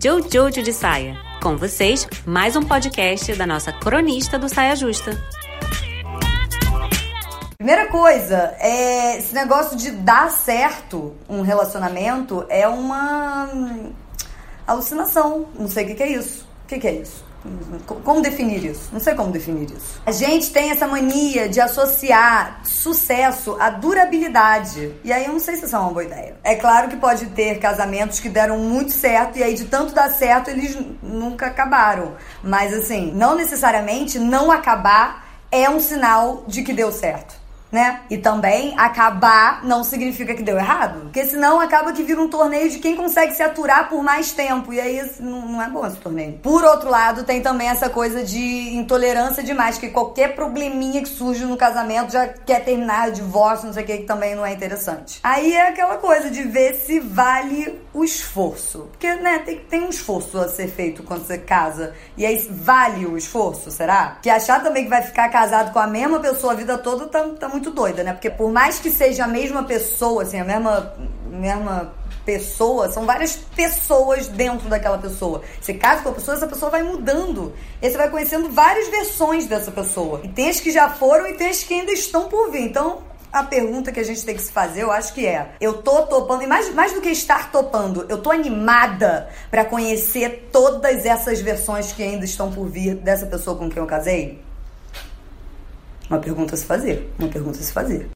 Jojo de Saia. Com vocês, mais um podcast da nossa cronista do Saia Justa. Primeira coisa, é, esse negócio de dar certo um relacionamento é uma hum, alucinação. Não sei o que, que é isso. O que, que é isso? Como definir isso? Não sei como definir isso. A gente tem essa mania de associar sucesso à durabilidade. E aí eu não sei se isso é uma boa ideia. É claro que pode ter casamentos que deram muito certo e aí de tanto dar certo eles nunca acabaram. Mas assim, não necessariamente não acabar é um sinal de que deu certo né? E também acabar não significa que deu errado. Porque senão acaba que vira um torneio de quem consegue se aturar por mais tempo. E aí não, não é bom esse torneio. Por outro lado, tem também essa coisa de intolerância demais, que qualquer probleminha que surge no casamento já quer terminar, divórcio, não sei o que, que também não é interessante. Aí é aquela coisa de ver se vale o esforço. Porque, né, tem, tem um esforço a ser feito quando você casa. E aí vale o esforço, será? Que achar também que vai ficar casado com a mesma pessoa a vida toda muito muito doida, né? Porque por mais que seja a mesma pessoa, assim, a mesma, mesma pessoa, são várias pessoas dentro daquela pessoa. Você casa com a pessoa, essa pessoa vai mudando. E você vai conhecendo várias versões dessa pessoa. E tem as que já foram e tem as que ainda estão por vir. Então, a pergunta que a gente tem que se fazer, eu acho que é: eu tô topando, e mais, mais do que estar topando, eu tô animada para conhecer todas essas versões que ainda estão por vir dessa pessoa com quem eu casei? Uma pergunta a se fazer. Uma pergunta a se fazer.